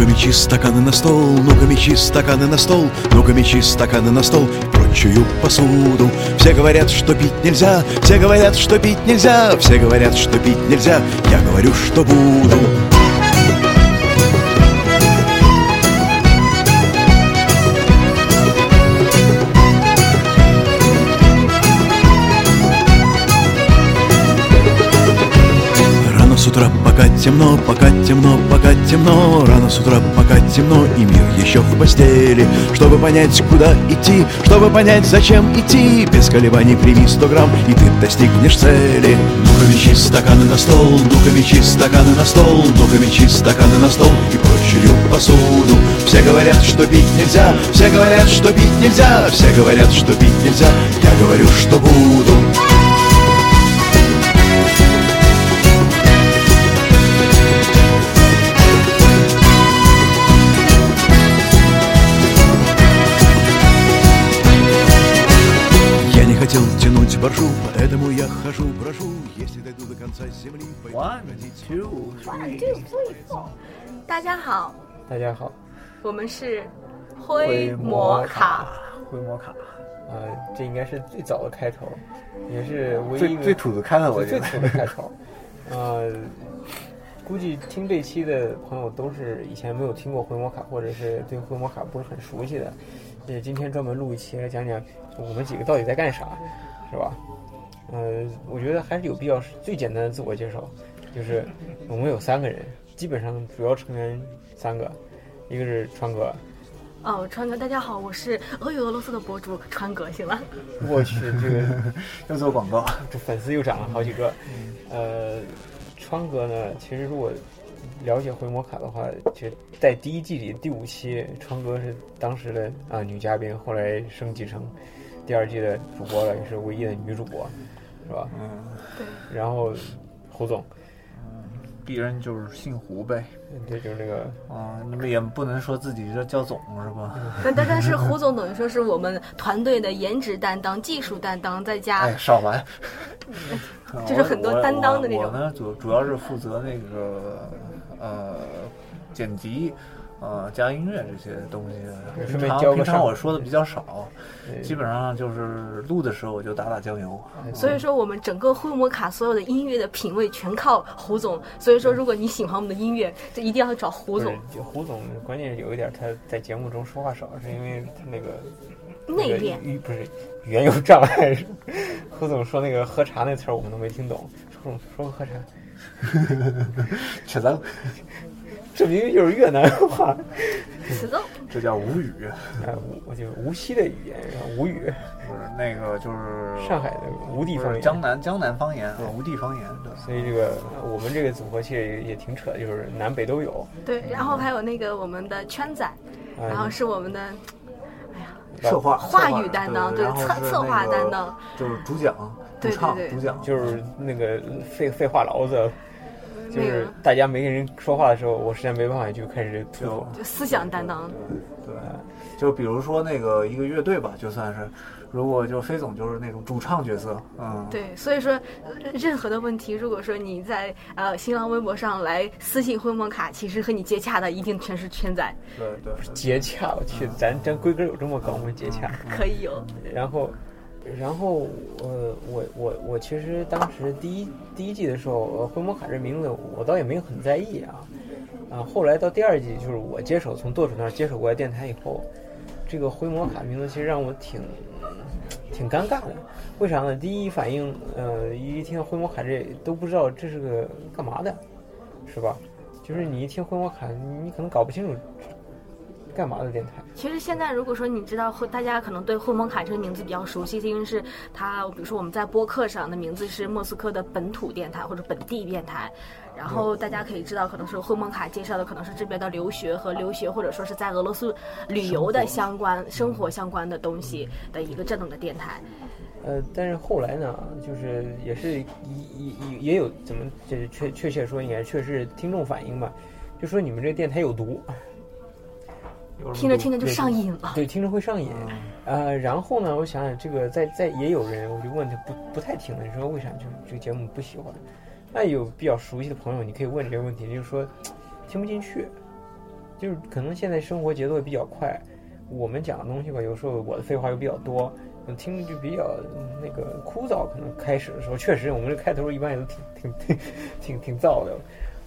Ну-ка мечи стаканы на стол, ну-ка мечи стаканы на стол, ну-ка мечи стаканы на стол прочую посуду. Все говорят, что пить нельзя, все говорят, что пить нельзя, все говорят, что пить нельзя, я говорю, что буду. Утра, пока темно, пока темно, пока темно. Рано с утра, пока темно, и мир еще в постели. Чтобы понять, куда идти, чтобы понять, зачем идти. Без колебаний прими сто грамм, и ты достигнешь цели. Ну-ка стаканы на стол, ну-ка стаканы на стол. Ну-ка стаканы на стол и прочую посуду. Все говорят, что пить нельзя, все говорят, что пить нельзя Все говорят, что пить нельзя, я говорю, что буду One, two, three, four. 大家好，大家好，我们是灰魔卡，灰魔卡。呃，这应该是最早的开头，也是唯一最最土的开头，我觉得最土的开头。呃，估计听这期的朋友都是以前没有听过灰魔卡，或者是对灰魔卡不是很熟悉的。也今天专门录一期来讲讲我们几个到底在干啥，是吧？呃，我觉得还是有必要最简单的自我介绍，就是我们有三个人，基本上主要成员三个，一个是川哥，哦，川哥，大家好，我是俄语俄罗斯的博主川哥，行了。我去，这个 要做广告，这粉丝又涨了好几个。呃，川哥呢，其实如果了解回魔卡的话，其实在第一季里第五期，川哥是当时的啊、女嘉宾，后来升级成第二季的主播了，也是唯一的女主播，是吧？嗯，对，然后胡总，嗯鄙人就是姓胡呗，对，就是那个。啊，那么也不能说自己叫叫总是吧？但但但是胡总等于说是我们团队的颜值担当、技术担当，再加哎，少来，就是很多担当的那种。我我呢，主主要是负责那个呃剪辑。呃，加音乐这些东西，平常平常我说的比较少，基本上就是录的时候我就打打酱油。所以说我们整个灰摩卡所有的音乐的品味全靠胡总。所以说，如果你喜欢我们的音乐，就一定要找胡总。就胡总，关键有一点他在节目中说话少，是因为他那个内敛，语不是语言有障碍。胡总说那个喝茶那词儿我们都没听懂，胡总说个喝茶，吃咱这明明就是越南话，这叫吴语，哎，无我就无锡的语言，然后吴语，不是那个就是上海的吴地不方言。江南江南方言啊，吴地方言。对所以这个我们这个组合其实也也挺扯，就是南北都有。对，然后还有那个我们的圈仔，啊然后是我们的哎呀策划话语担当，对，对然后是策策划那个担当，就是主讲、主对对对唱主讲，就是那个废废话痨子，就是大家没人说话的时候，我实在没办法就开始吐槽。就思想担当。对，就比如说那个一个乐队吧，就算是，如果就飞总就是那种主唱角色，嗯，对，所以说呃任何的问题，如果说你在呃新浪微博上来私信灰梦卡，其实和你接洽的一定全是圈仔，对对对，接洽，我去，咱咱规格有这么高吗？接洽。可以有。然后，然后，呃，我我我其实当时第一第一季的时候，呃，灰摩卡这名字我倒也没有很在意啊，啊，后来到第二季，就是我接手从舵主那儿接手过来电台以后，这个灰摩卡名字其实让我挺挺尴尬的。为啥呢？第一反应，呃，一听到灰摩卡这都不知道这是个干嘛的，是吧？就是你一听灰摩卡，你可能搞不清楚干嘛的电台。其实现在如果说你知道，会大家可能对灰蒙卡这个名字比较熟悉，因为是它，比如说我们在播客上的名字是莫斯科的本土电台或者本地电台，然后大家可以知道，可能是灰蒙卡介绍的可能是这边的留学和留学，或者说是在俄罗斯旅游的相关生活相关的东西的一个这种的电台。呃，但是后来呢，就是也是也也也有怎么就是确确切说，应该确实是听众反映吧，就说你们这电台有毒。听着听着就上瘾了。对，听着会上瘾。呃，然后呢，我想想，这个在在也有人，我就问他不不太听了，你说为啥就这个节目不喜欢？那有比较熟悉的朋友，你可以问这个问题，就是说听不进去，就是可能现在生活节奏也比较快，我们讲的东西吧，有时候我的废话又比较多，嗯听着就比较嗯那个枯燥。可能开始的时候，确实我们这开头一般也都挺挺挺挺挺燥的。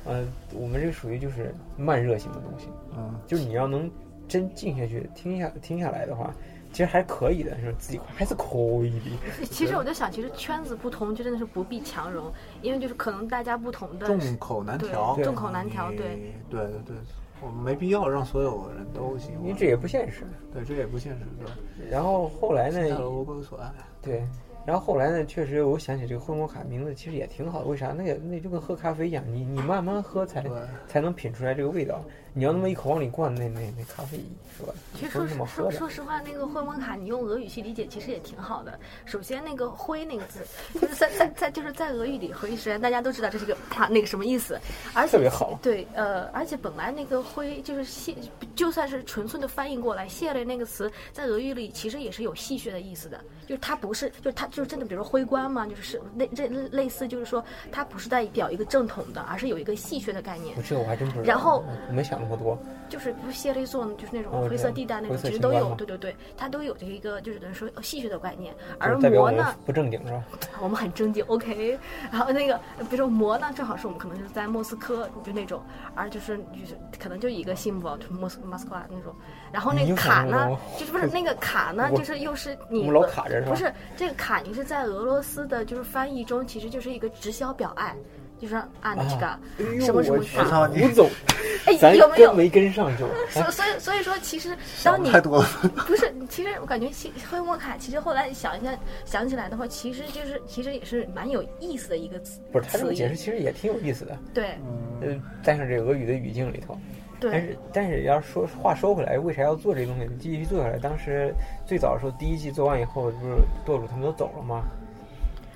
呃，我们这属于就是慢热型的东西，嗯，就是你要能真静下去听下听下来的话，其实还可以的，是自己还是可以的。其实我在想，其实圈子不同，就真的是不必强融，因为就是可能大家不同的众口难调，众口难调，对。对对对，我们没必要让所有人都喜欢，因为这也不现实。对这也不现实，对。然后后来呢各有所爱，对，然后后来呢，确实我想起这个混摩卡名字其实也挺好的，为啥？那个那就跟喝咖啡一样，你你慢慢喝才才能品出来这个味道。你要那么一口往里灌，那那那咖啡是吧？其实说实说。说实话，那个灰蒙卡，你用俄语去理解，其实也挺好的。首先，那个“灰”那个字，就是在在在就是在俄语里，灰实际上大家都知道这是个它那个什么意思，而且特别好对，呃，而且本来那个“灰”就是谢，就算是纯粹的翻译过来，“谢类”那个词在俄语里其实也是有戏谑的意思的，就是它不是，就是它就是真的，比如说灰官嘛，就是是类这类似，就是说它不是代表一个正统的，而是有一个戏谑的概念我。这个我还真不知道。然后我没想那么多。就是不是谢雷做就是那哦种灰色地带那种，其实都有，对对对，它都有这一个就是等于说戏谑的概念。而魔呢，不正经是吧？我们很正经，OK。然后那个比如说魔呢，正好是我们可能就是在莫斯科就那种，而就是就是可能就一个 symbol 就莫斯莫斯科那种。然后那个卡呢就是不是那个卡呢，就是又是你我们老卡着是吧不是这个卡，你是在俄罗斯的就是翻译中，其实就是一个直销表爱。就说啊，你这个什么什么我去卡，操你胡总，哎，咱有没有跟？没跟上就。所所以所以说，其实当你太多了。不是，其实我感觉其灰摩卡，其实后来想一下想起来的话，其实就是其实也是蛮有意思的一个词不是他这个。解释其实也挺有意思的，对呃，带上这个俄语的语境里头。但是但是要说话说回来，为啥要做这个东西？继续做下来，当时最早的时候，第一季做完以后，不是舵主他们都走了吗？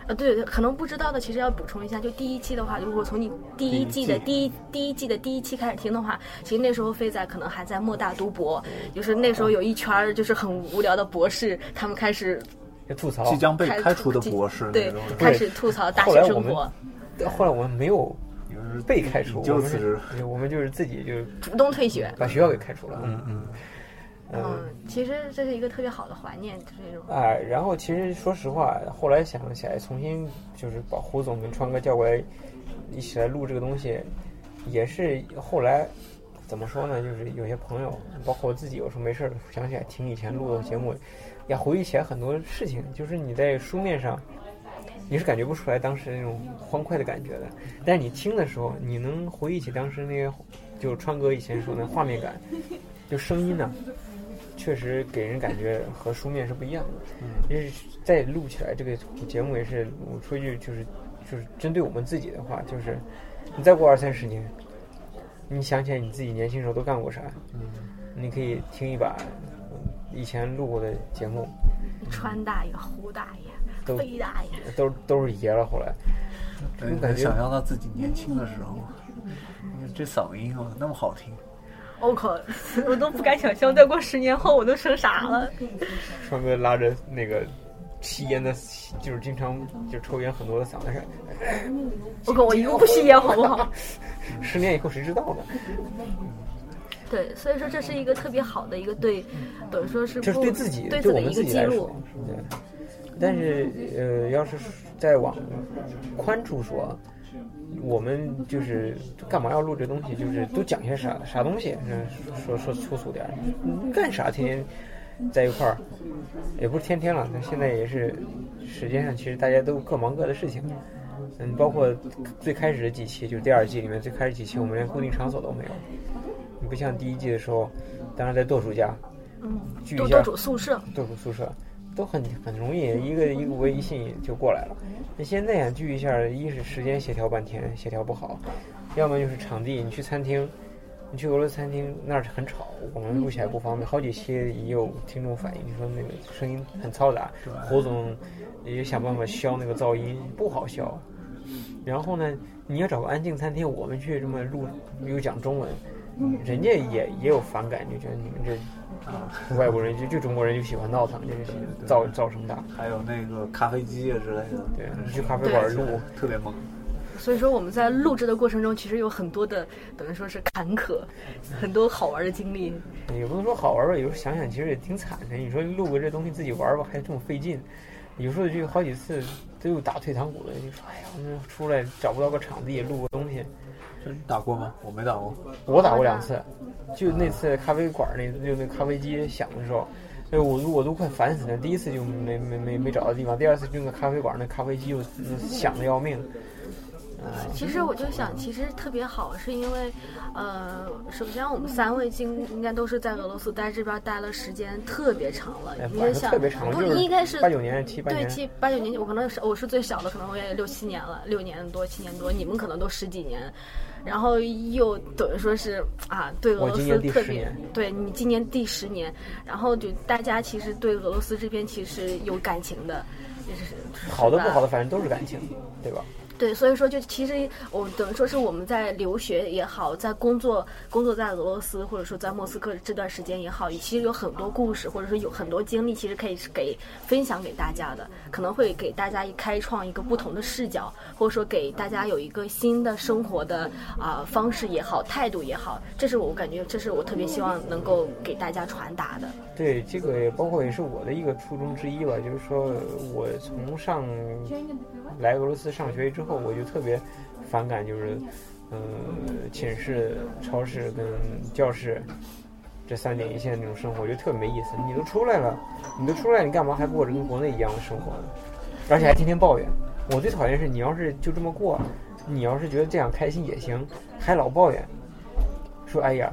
呃对对，可能不知道的，其实要补充一下，就第一期的话，如果从你第一季的第一第一季的第一期开始听的话，其实那时候飞仔可能还在莫大读博，就是那时候有一圈儿就是很无聊的博士，他们开始就吐槽。即将被开开除的博士对，开始吐槽大后来我们学生活，后来我们没有就是被开除，我们就辞职是，我们就是自己就主动退学。把学校给开除了。嗯嗯，嗯，其实这是一个特别好的怀念，就是这种。哎，然后其实说实话，后来想起来，重新就是把胡总跟川哥叫过来，一起来录这个东西，也是后来怎么说呢？就是有些朋友，包括我自己，有时候没事儿想起来听以前录的节目，也回忆起来很多事情。就是你在书面上，你是感觉不出来当时那种欢快的感觉的，但是你听的时候，你能回忆起当时那些，就是川哥以前说的画面感，就声音呢、确实给人感觉和书面是不一样的。嗯，就是再录起来这个节目也是，我说一句就是就是针对我们自己的话，就是你再过二三十年，你想起来你自己年轻时候都干过啥？嗯，你可以听一把嗯以前录过的节目，川大爷、胡大爷、都飞大爷，都都是爷了。后来，对，种感觉能想象到自己年轻的时候，这嗓音啊那么好听，我靠，我都不敢想象，再过十年后我都成啥了。川哥拉着那个吸烟的，就是经常就抽烟很多的嗓子声，我靠，我一个不吸烟好不好？十年以后谁知道呢？对，所以说这是一个特别好的一个对，等于说是这是对自己，对对我的一个记们自己来说录。，对。但是呃，要是再往宽处说，我们就是干嘛要录这东西？就是都讲些啥啥东西？嗯，说说粗俗点儿，嗯干啥？天天在一块儿，也不是天天了，那现在也是时间上，其实大家都各忙各的事情。嗯，包括最开始的几期，就是第二季里面最开始几期，我们连固定场所都没有。你不像第一季的时候，当时在舵主家嗯，聚一下多多主宿舍，豆主宿舍都很很容易，一个一个微信就过来了。那现在呀，聚一下，一是时间协调半天，协调不好；要么就是场地，你去餐厅，你去俄罗斯餐厅那儿很吵，我们录起来不方便。好几期也有听众反映，你说那个声音很嘈杂，胡总也想办法消那个噪音，不好消。然后呢，你要找个安静餐厅，我们去这么录又讲中文，人家也也有反感，就觉得你们这啊，外国人就就中国人就喜欢闹腾，就是造造声大。还有那个咖啡机啊之类的，对，你去咖啡馆录，特别猛。所以说我们在录制的过程中，其实有很多的等于说是坎坷，很多好玩的经历。也不能说好玩吧，有时候想想其实也挺惨的。你说录个这东西自己玩吧，还这么费劲，有时候就好几次都有打退堂鼓的，就说哎呀，我们出来找不到个场地录个东西。你打过吗？我没打过。我打过两次，就那次咖啡馆那就那咖啡机响的时候，哎我我都快烦死了。第一次就没没没没找到地方，第二次就那咖啡馆那咖啡机又响的要命。其实我就想，其实特别好，是因为，呃，首先我们三位经应该都是在俄罗斯待这边待了时间特别长了。你也想，特别长，不应该是八九年、七八年。对，七八九年，我可能是我是最小的，可能我也六七年了，六年多、七年多。你们可能都十几年，然后又等于说是啊，对俄罗斯特别，对你今年第十年，然后就大家其实对俄罗斯这边其实有感情的，也是好的不好的，反正都是感情，对吧？对，所以说就其实我等于说是我们在留学也好，在工作工作在俄罗斯或者说在莫斯科这段时间也好，其实有很多故事或者说有很多经历，其实可以给分享给大家的，可能会给大家一开创一个不同的视角，或者说给大家有一个新的生活的啊方式也好，态度也好，这是我感觉这是我特别希望能够给大家传达的。对，这个也包括也是我的一个初衷之一吧，就是说我从上来俄罗斯上学之后。我就特别反感，就是，嗯，寝室、超市跟教室这三点一线那种生活，我觉得特别没意思。你都出来了，你都出来，你干嘛还过着跟国内一样的生活呢？而且还天天抱怨。我最讨厌是你要是就这么过，你要是觉得这样开心也行，还老抱怨，说哎呀，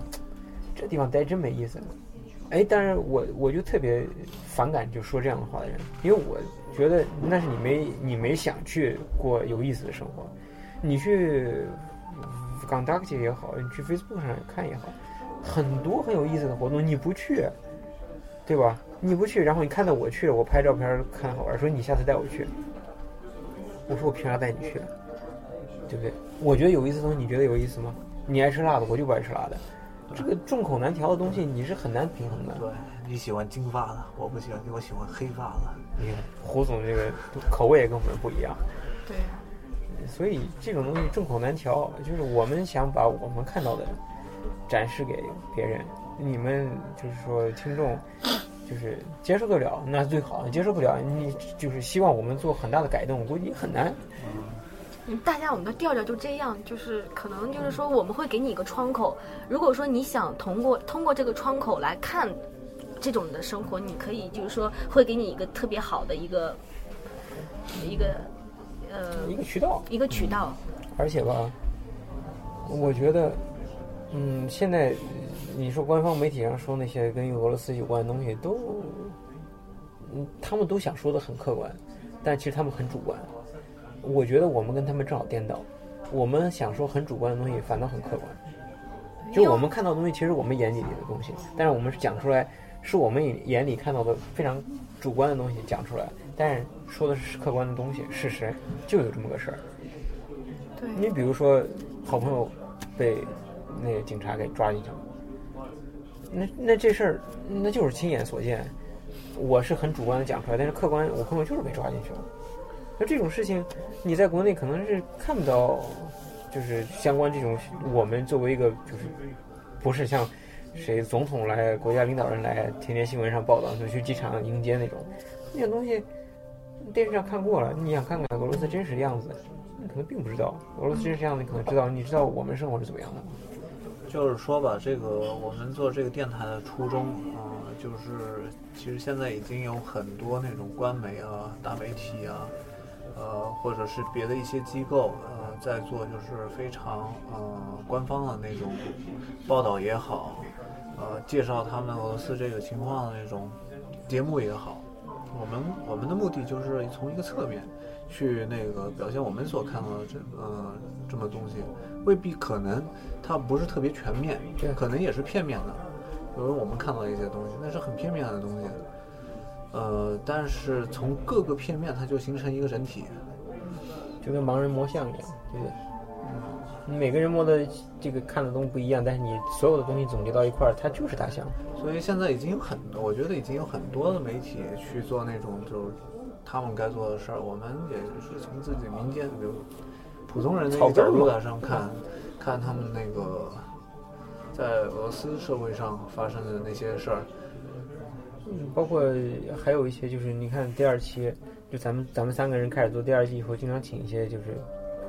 这地方待真没意思。哎，但是我我就特别反感就说这样的话的人，因为我。觉得那是你没你没想去过有意思的生活，你去 c o n d u c t 也好，你去 Facebook 上看也好，很多很有意思的活动你不去，对吧？你不去，然后你看到我去了，我拍照片看好玩，说你下次带我去，我说我凭啥带你去？对不对？我觉得有意思的东西，你觉得有意思吗？你爱吃辣的，我就不爱吃辣的。这个众口难调的东西，你是很难平衡的。对，你喜欢金发的，我不喜欢，我喜欢黑发的。你胡总这个口味也跟我们不一样。对。所以这种东西众口难调，就是我们想把我们看到的展示给别人，你们就是说听众就是接受得了，那最好；接受不了，你就是希望我们做很大的改动，我估计很难。大家，我们的调调就这样，就是可能就是说，我们会给你一个窗口。如果说你想通过通过这个窗口来看这种的生活，你可以就是说会给你一个特别好的一个一个呃一个渠道，一个渠道。而且吧，我觉得，嗯，现在你说官方媒体上说那些跟俄罗斯有关的东西，都嗯，他们都想说的很客观，但其实他们很主观。我觉得我们跟他们正好颠倒，我们想说很主观的东西，反倒很客观。就我们看到的东西，其实我们眼里的东西，但是我们讲出来，是我们眼里看到的非常主观的东西讲出来，但是说的是客观的东西，事实就有这么个事儿。对。你比如说，好朋友被那个警察给抓进去了，那那这事儿那就是亲眼所见，我是很主观的讲出来，但是客观，我朋友就是被抓进去了。那这种事情，你在国内可能是看不到，就是相关这种，我们作为一个就是，不是像谁总统来、国家领导人来，天天新闻上报道就去机场迎接那种，那种东西，电视上看过了，你想看看俄罗斯真实的样子，你可能并不知道俄罗斯真实样子，你可能知道，你知道我们生活是怎么样的。就是说吧，这个我们做这个电台的初衷啊，就是其实现在已经有很多那种官媒啊、大媒体啊。呃，或者是别的一些机构，呃，在做就是非常呃官方的那种报道也好，呃，介绍他们俄罗斯这个情况的那种节目也好，我们我们的目的就是从一个侧面去那个表现我们所看到的这呃这么东西，未必可能它不是特别全面，可能也是片面的，比如我们看到一些东西，那是很片面的东西。呃，但是从各个片面，它就形成一个整体，就跟盲人摸象一样，对不对？嗯，每个人摸的这个看的东西不一样，但是你所有的东西总结到一块儿，它就是大象。所以现在已经有很多，我觉得已经有很多的媒体去做那种就是他们该做的事儿。我们也是从自己民间，比如普通人的一个角度来上看，看他们那个在俄罗斯社会上发生的那些事儿。嗯，包括还有一些就是你看第二期，就咱们咱们三个人开始做第二季以后，经常请一些就是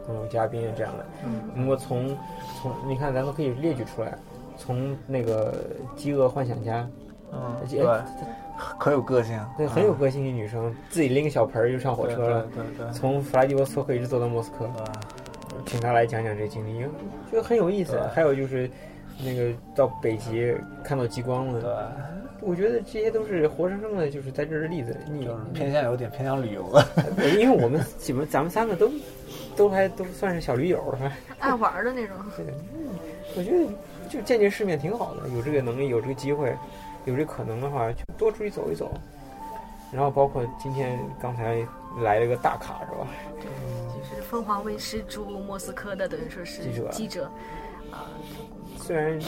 朋友嘉宾啊这样的。嗯如果从从你看，咱都可以列举出来，从那个饥饿幻想家，嗯，对对，可有个性，对，很有个性的女生，自己拎个小盆儿就上火车了，对对对从弗拉基沃斯托克一直走到莫斯科，请她来讲讲这经历，觉得很有意思。还有就是那个到北极看到极光了，对，我觉得这些都是活生生的，就是在这儿的例子。你就是偏向有点偏向旅游了。因为我们基本咱们三个都都还都算是小驴友了，爱玩的那种。对，我觉得就见见世面挺好的，有这个能力，有这个机会，有这可能的话，就多出去走一走。然后包括今天刚才来了个大咖是吧？就是凤凰卫视驻莫斯科的，等于说是记者记者，啊、虽然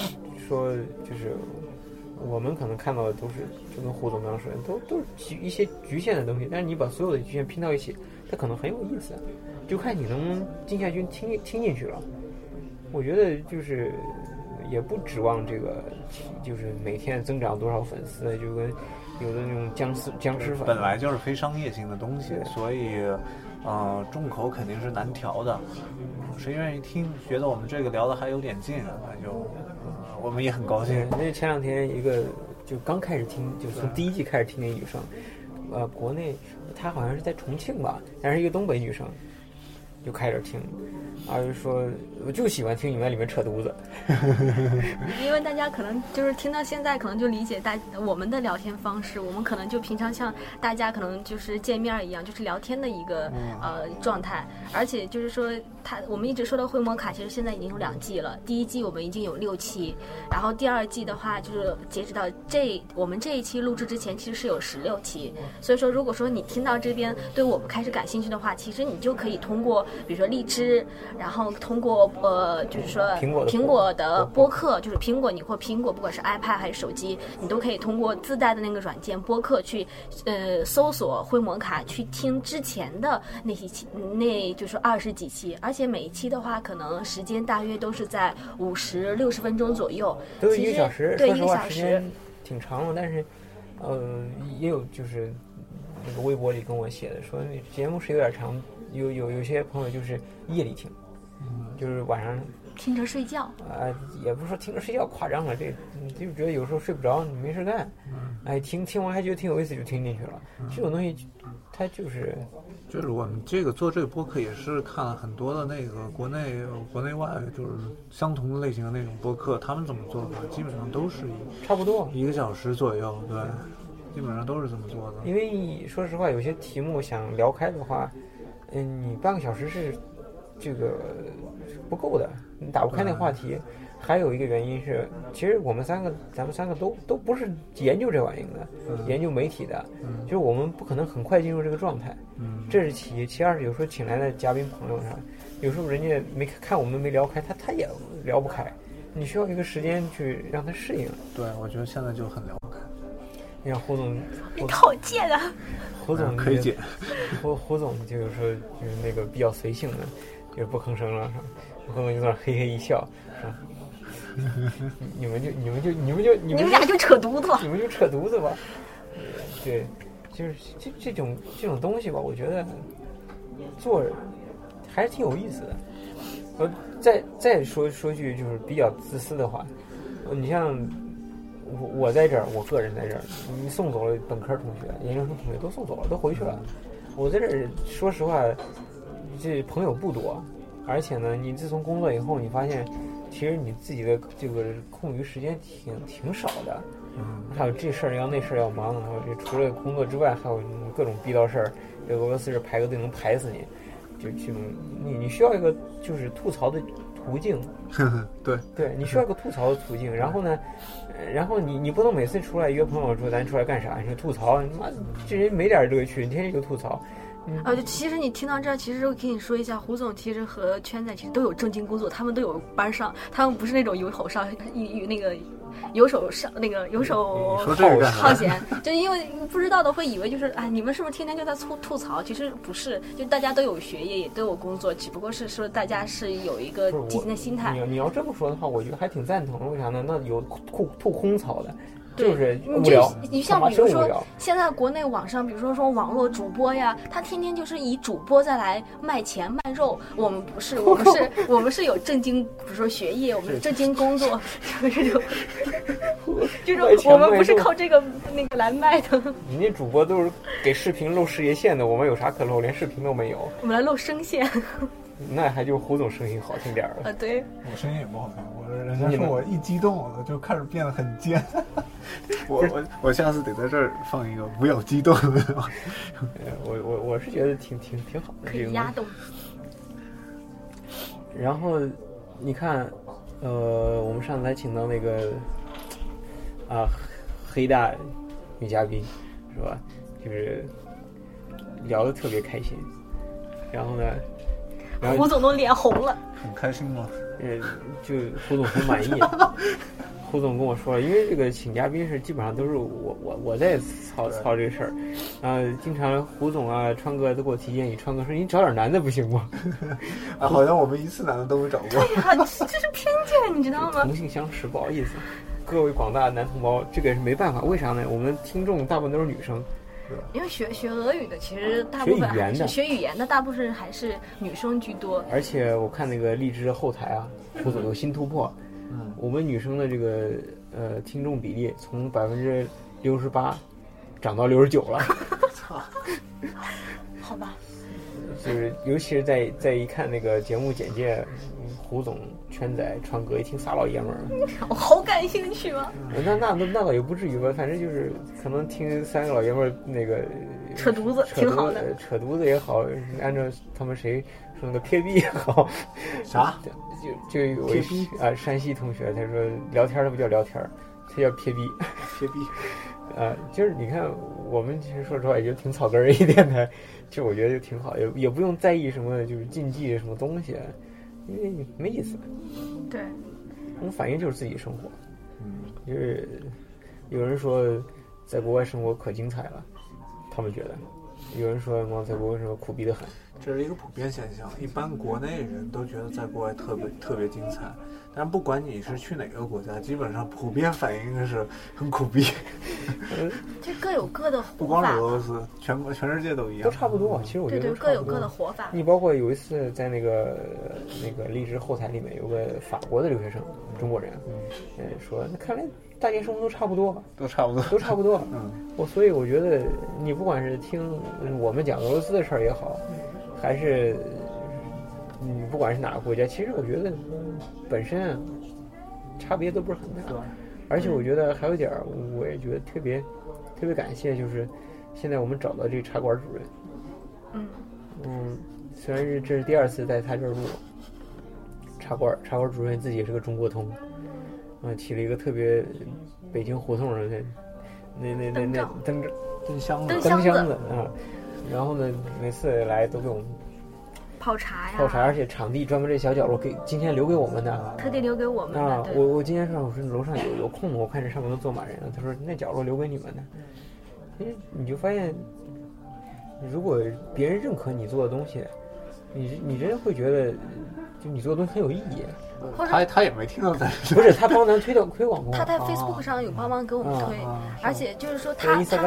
说就是我们可能看到的都是就跟胡总刚刚说的，都都是局一些局限的东西，但是你把所有的局限拼到一起，它可能很有意思，就看你能不能静下心听听进去了。我觉得就是也不指望这个，就是每天增长多少粉丝，就跟有的那种僵尸僵尸粉本来就是非商业性的东西，所以，呃，众口肯定是难调的。谁愿意听，觉得我们这个聊的还有点劲，那就，呃我们也很高对兴。，那前两天一个就刚开始听，就从第一季开始听的女生，呃，国内她好像是在重庆吧，但是一个东北女生，就开始听，啊，就说我就喜欢听你们里面扯犊子 因为大家可能就是听到现在，可能就理解大我们的聊天方式，我们可能就平常像大家可能就是见面一样，就是聊天的一个、呃状态。而且就是说，它我们一直说的会摩卡，其实现在已经有两季了。第一季我们已经有六期，然后第二季的话，就是截止到这我们这一期录制之前，其实是有十六期。所以说，如果说你听到这边对我们开始感兴趣的话，其实你就可以通过比如说荔枝，然后通过呃就是说苹果的苹果的播客，就是苹果你或苹果，不管是 iPad 还是手机，你都可以通过自带的那个软件播客去呃搜索灰摩卡，去听之前的那些期，那就是二十几期，而且每一期的话，可能时间大约都是在五十六十分钟左右，都有一个小时，对一个小时。挺长的，但是呃也有就是那个微博里跟我写的说那节目是有点长，有有有些朋友就是夜里听，就是晚上听着睡觉。啊，也不是说听着睡觉夸张了，这你就觉得有时候睡不着，你没事干，哎，听听完还觉得挺有意思，就听进去了。这种东西，它就是就是我们这个做这个播客也是看了很多的那个国内国内外就是相同的类型的那种播客，他们怎么做的，基本上都是差不多。一一个小时左右，对，基本上都是这么做的。因为你说实话，有些题目想聊开的话，嗯，你半个小时是这个不够的，你打不开那个话题。还有一个原因是，其实我们三个，咱们三个都都不是研究这玩意儿的，研究媒体的，就是我们不可能很快进入这个状态。嗯，这是其一，其二是有时候请来的嘉宾朋友啥，有时候人家没看我们没聊开，他他也聊不开，你需要一个时间去让他适应。对，我觉得现在就很聊不开。你看胡总，你好贱啊！胡总嗯可以解，胡胡总就有时候就是那个比较随性的，就是不吭声了，是吧？胡总就在那嘿嘿一笑，是吧？你们就你们就你们就你们俩就扯犊子。你们就扯犊子吧。对，就是这这种这种东西吧，我觉得做还是挺有意思的。我再再说说句就是比较自私的话，呃你像我我在这儿，我个人在这儿，你送走了本科同学、研究生同学都送走了，都回去了。我在这儿，说实话，这朋友不多，而且呢，你自从工作以后，你发现其实你自己的这个空余时间挺挺少的。嗯，还有这事儿要那事儿要忙，然后这除了工作之外，还有各种逼到事儿。这俄罗斯是排个队能排死你，就这种你你需要一个就是吐槽的途径，对，对你需要一个吐槽的途径。然后呢，呃然后你你不能每次出来约朋友说咱出来干啥？你说吐槽，你妈这人没点乐趣，你天天就吐槽。呃，就其实你听到这儿，其实我跟你说一下，胡总其实和圈仔其实都有正经工作，他们都有班上，他们不是那种游手上与那个游手上那个游手说这个好闲，就因为不知道的会以为就是哎，你们是不是天天就在吐吐槽？其实不是，就大家都有学业，也都有工作，只不过是说大家是有一个积极的心态你。要你要这么说的话，我觉得还挺赞同。为啥呢？那有吐吐空槽的，对就是你就无聊，你像比如说。现在国内网上，比如说说网络主播呀，他天天就是以主播再来卖钱卖肉。我们不是，我们是，我们是有正经，比如说学业，我们是正经工作，就是有，就是我们不是靠这个那个来卖的，人家主播都是给视频露事业线的，我们有啥可露？连视频都没有，我们来露声线。那还就是胡总声音好听点儿了。啊，对，我声音也不好听，我人家说我一激动我就开始变得很尖。我我我下次得在这儿放一个不要激动 我我我是觉得挺挺挺好的可。以压动。然后你看，呃，我们上次还请到那个啊黑大女嘉宾是吧？就是聊的特别开心。然后呢，然后胡总都脸红了。很开心吗？呃，就胡总很满意。胡总跟我说了，因为这个请嘉宾是基本上都是我我我在操操这个事儿，啊，经常胡总啊、川哥都给我提建议，川哥说你找点男的不行吗？啊，好像我们一次男的都没找过。哎呀，这是偏见，你知道吗？同性相斥，不好意思，各位广大男同胞，这个是没办法，为啥呢？我们听众大部分都是女生，因为学学俄语的，其实大部分学语言的还是学语言的，大部分还是女生居多。而且我看那个荔枝后台啊，胡总有新突破，嗯，我们女生的这个呃听众比例从百分之六十八涨到六十九了。好吧，就是尤其是在在一看那个节目简介，嗯胡总、圈仔、川哥一听仨老爷们儿，我 好感兴趣吗！那那那那倒也不至于吧，反正就是可能听三个老爷们儿那个扯犊子挺好的子扯犊子也好，按照他们谁说那个撇逼也好，啥？就就有一啊山西同学他说聊天儿他不叫聊天儿，他叫撇逼。贴逼。啊，就是你看，我们其实说实话也就挺草根儿一点的，就我觉得就挺好，也也不用在意什么就是禁忌什么东西，因为没意思。对，我们反映就是自己生活。嗯，就是有人说在国外生活可精彩了，他们觉得；有人说妈在国外生活苦逼的很。这是一个普遍现象，一般国内人都觉得在国外特别特别精彩，但是不管你是去哪个国家，基本上普遍反应的是很苦逼，这各有各的不光是俄罗斯，全国全世界都一样都。差不多，其实我觉对对，得各有各的。活法。你包括有一次在那个那个荔枝后台里面有个法国的留学生，中国人，嗯，说那看来大家生活都差不多，都差不多。都差不多。嗯，我所以我觉得你不管是听我们讲俄罗斯的事儿也好，还是嗯不管是哪个国家，其实我觉得本身啊差别都不是很大。而且我觉得还有一点儿，我也觉得特别特别感谢，就是现在我们找到这个茶馆主任。嗯，嗯，虽然是这是第二次在他这儿录，茶馆茶馆主任自己也是个中国通，嗯、起了一个特别北京胡同上的那那那那灯真香的。灯箱子灯箱子啊，然后呢，每次来都给我们泡茶呀，泡茶，而且场地专门这小角落给今天留给我们的。特地留给我们啊的。，我，我今天上午说楼上有有空吗？我看这上面都坐满人了。他说那角落留给你们的。哎，你就发现，如果别人认可你做的东西，你你真会觉得，就你做的东西很有意义。他他也没听到咱 不是他帮咱推广推广过，他在 Facebook 上有帮忙给我们推，啊而且就是说他他。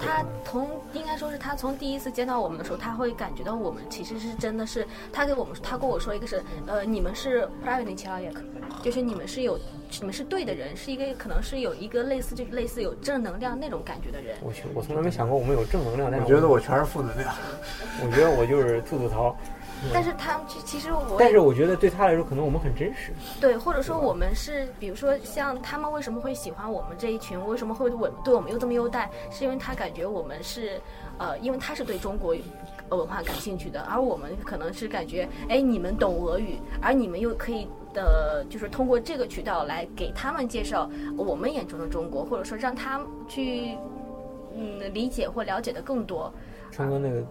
他从应该说是他从第一次见到我们的时候，他会感觉到我们其实是真的是他给我们他跟我说一个是呃你们是 private c h a l e 就是你们是有你们是对的人，是一个可能是有一个类似就类似有正能量那种感觉的人。我去，我从来没想过我们有正能量，但是我觉得我全是负能量。我觉得我就是吐吐槽，但是他其其实我但是我觉得对他来说，可能我们很真实。对，或者说我们是，比如说像他们为什么会喜欢我们这一群，为什么会我对我们又这么优待，是因为他感觉我们是，呃，因为他是对中国文化感兴趣的，而我们可能是感觉，哎，你们懂俄语，而你们又可以的，就是通过这个渠道来给他们介绍我们眼中的中国，或者说让他去，嗯，理解或了解的更多。川哥那个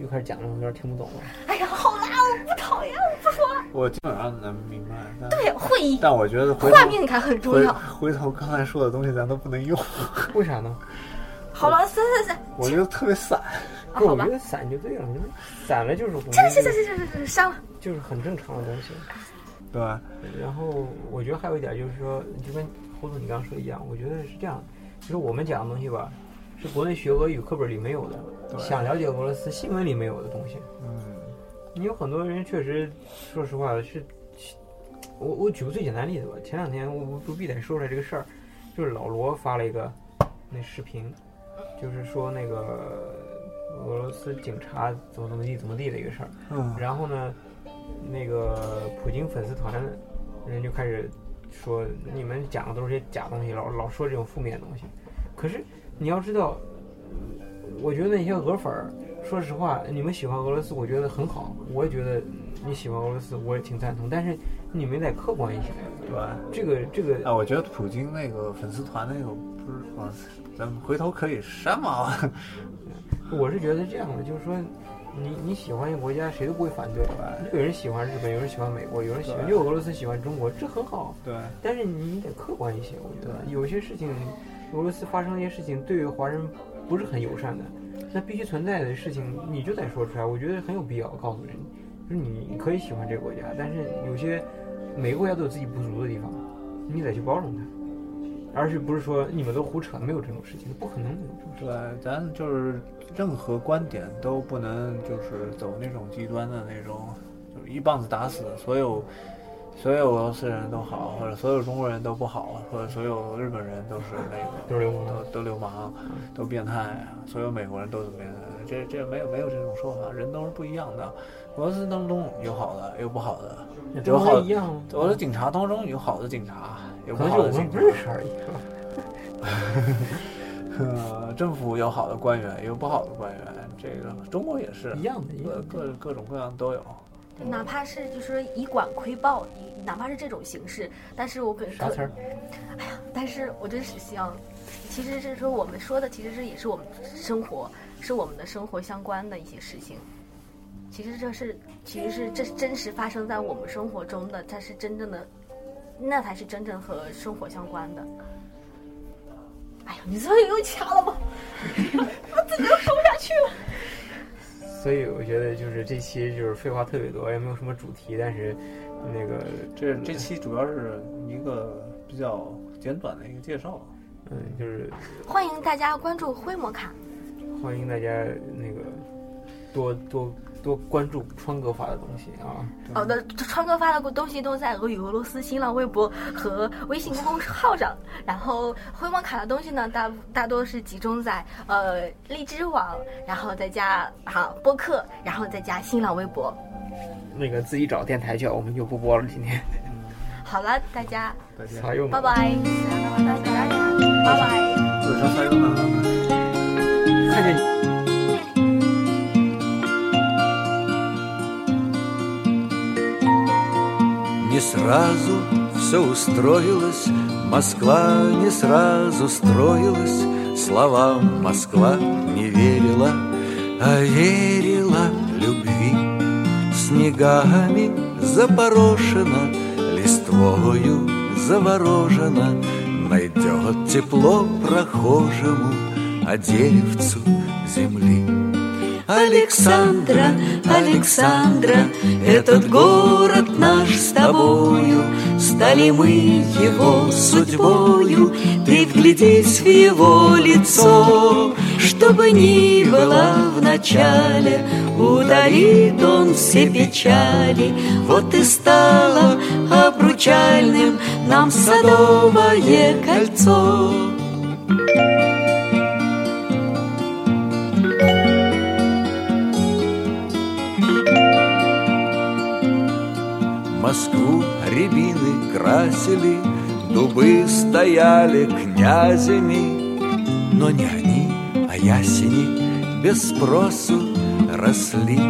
又开始讲了，我有点听不懂了。哎呀，好啦，我不讨厌，我不说。我基本上能明白，对，会议但我觉得画面感很重回要。回头刚才说的东西咱都不能用，为啥呢？好了，散散散，我觉得特别散。啊我觉，得散就对了，就是散了就是我们这这这这这这删了。就是很正常的东西。对吧？然后我觉得还有一点就是说，就跟胡总你刚刚说的一样，我觉得是这样，就是我们讲的东西吧，是国内学俄语课本里没有的，想了解俄罗斯新闻里没有的东西。嗯，你有很多人确实，说实话是，我我举个最简单的例子吧。前两天我我不必得说出来这个事儿，就是老罗发了一个那视频，就是说那个俄罗斯警察怎么怎么地怎么地的一个事儿。嗯然后呢，那个普京粉丝团人就开始说你们讲的都是些假东西，老老说这种负面的东西。可是你要知道，我觉得那些俄粉儿，说实话，你们喜欢俄罗斯，我觉得很好，我也觉得你喜欢俄罗斯，我也挺赞同。但是你们得客观一些，对吧。这个这个啊，我觉得普京那个粉丝团那个不是啊，咱们回头可以删嘛。我是觉得这样的，就是说，你你喜欢一个国家，谁都不会反对。有人喜欢日本，有人喜欢美国，有人喜欢对就俄罗斯喜欢中国，这很好。对，但是你得客观一些，我觉得有些事情，俄罗斯发生一些事情对于华人不是很友善的，那必须存在的事情你就得说出来，我觉得很有必要告诉人，就是你可以喜欢这个国家，但是有些每个国家都有自己不足的地方，你得去包容它，而是不是说你们都胡扯，没有这种事情，不可能有这种事情。对，咱就是任何观点都不能就是走那种极端的那种，就是一棒子打死所有所有俄罗斯人都好，或者所有中国人都不好，或者所有日本人都是那个都流氓都都流氓，都变态，所有美国人都怎么样？这这没有没有这种说法，人都是不一样的。俄罗斯当中有好的，有不好的，有中好国一样，俄罗斯警察当中有好的警察，有不好的警察。认识而已，是吧？呃，政府有好的官员，也有不好的官员，这个中国也是一样的，各的。各各种各样都有。哪怕是就是说以管窥豹，以哪怕是这种形式，但是我可啥词儿？但是我真是希望，其实是说我们说的，其实是也是我们生活，是我们的生活相关的一些事情。其实这是，其实是这是真实发生在我们生活中的，它是真正的，那才是真正和生活相关的。哎呀，你这又掐了吧？我自己都说不下去了？所以我觉得就是这期就是废话特别多，也没有什么主题，但是那个这这期主要是一个比较简短的一个介绍。嗯，就是欢迎大家关注灰摩卡。欢迎大家那个多多多关注川哥发的东西啊。好的，川哥发的东西都在俄语俄罗斯新浪微博和微信公众号上，然后灰摩卡的东西呢，大大多是集中在呃荔枝网，然后再加哈播客，然后再加新浪微博。那个自己找电台去，我们就不播了。今天好了，大家再见。拜拜？拜拜，拜拜。有啥啥用呢？看见你。Сразу все устроилось, Москва не сразу строилась, Словам Москва не верила, А верила любви. Снегами запорошена, Листвою заворожена, Найдет тепло прохожему, А деревцу земли. Александра, Александра, этот город наш с тобою, Стали мы его судьбою, Ты вглядись в его лицо, Чтобы ни было в начале, Удалит он все печали, Вот и стало обручальным Нам садовое кольцо. Москву рябины красили, Дубы стояли князями, Но не они, а ясени без спросу росли.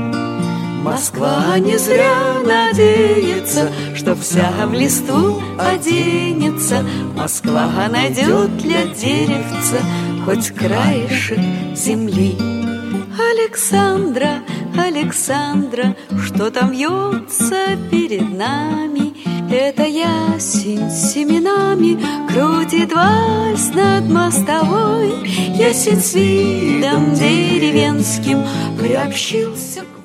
Москва не зря надеется, Что вся в листву оденется. Москва найдет для деревца Хоть краешек земли. Александра, Александра, что там вьется перед нами? Это ясень с семенами Крутит вальс над мостовой Ясень с видом деревенским Приобщился к